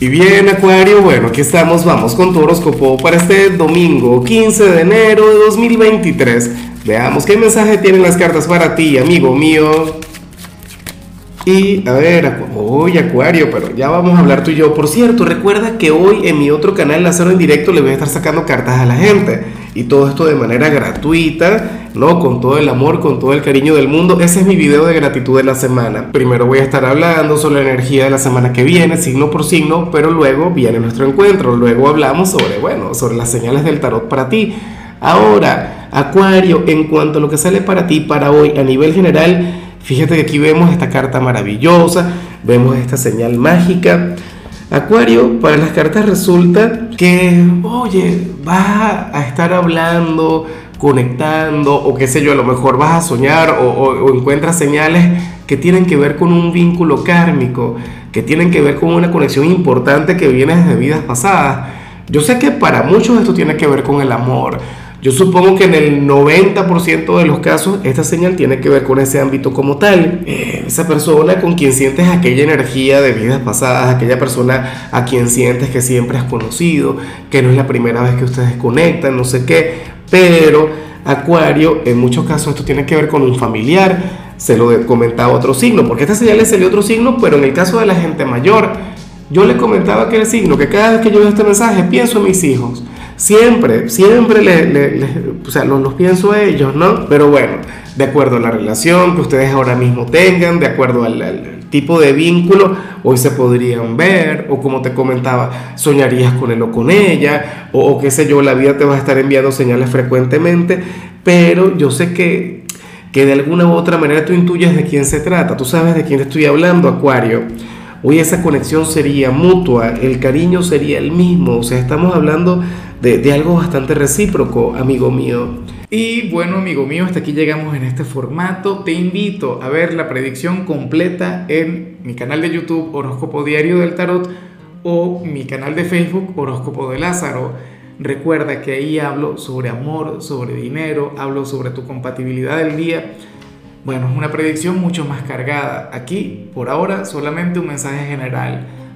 Y bien, Acuario, bueno, aquí estamos, vamos con tu horóscopo para este domingo 15 de enero de 2023. Veamos qué mensaje tienen las cartas para ti, amigo mío. Y a ver, hoy Acuario, pero ya vamos a hablar tú y yo. Por cierto, recuerda que hoy en mi otro canal, Lázaro en directo, le voy a estar sacando cartas a la gente. Y todo esto de manera gratuita, ¿no? Con todo el amor, con todo el cariño del mundo. Ese es mi video de gratitud de la semana. Primero voy a estar hablando sobre la energía de la semana que viene, signo por signo, pero luego viene nuestro encuentro. Luego hablamos sobre, bueno, sobre las señales del tarot para ti. Ahora, Acuario, en cuanto a lo que sale para ti para hoy a nivel general, fíjate que aquí vemos esta carta maravillosa, vemos esta señal mágica. Acuario, para las cartas resulta que, oye, vas a estar hablando, conectando, o qué sé yo, a lo mejor vas a soñar o, encuentras señales que tienen que ver con un vínculo kármico, que tienen que ver con una conexión importante que viene desde vidas pasadas. Yo sé que para muchos esto tiene que ver con el amor, yo supongo que en el 90% de los casos esta señal tiene que ver con ese ámbito como tal. Eh, esa persona con quien sientes aquella energía de vidas pasadas, aquella persona a quien sientes que siempre has conocido, que no es la primera vez que ustedes conectan, no sé qué. Pero Acuario, en muchos casos esto tiene que ver con un familiar. Se lo comentaba otro signo, porque esta señal le salió otro signo, pero en el caso de la gente mayor, yo le comentaba aquel signo que cada vez que yo veo este mensaje pienso en mis hijos. Siempre, siempre le, o sea, los, pienso a ellos, ¿no? Pero bueno, de acuerdo a la relación que ustedes ahora mismo tengan, de acuerdo al, tipo de vínculo, hoy se podrían ver, o como te comentaba, soñarías con él o con ella, o, o qué sé yo, la vida te va a estar enviando señales frecuentemente, pero yo sé que, que de alguna u otra manera tú intuyes de quién se trata, tú sabes de quién estoy hablando, Acuario. Hoy esa conexión sería mutua, el cariño sería el mismo, o sea, estamos hablando de, algo bastante recíproco, amigo mío. Y bueno, amigo mío, hasta aquí llegamos en este formato. Te invito a ver la predicción completa en mi canal de YouTube Horóscopo Diario del Tarot o mi canal de Facebook Horóscopo de Lázaro. Recuerda que ahí hablo sobre amor, sobre dinero, hablo sobre tu compatibilidad del día. Bueno, es una predicción mucho más cargada. Aquí, por ahora, solamente un mensaje general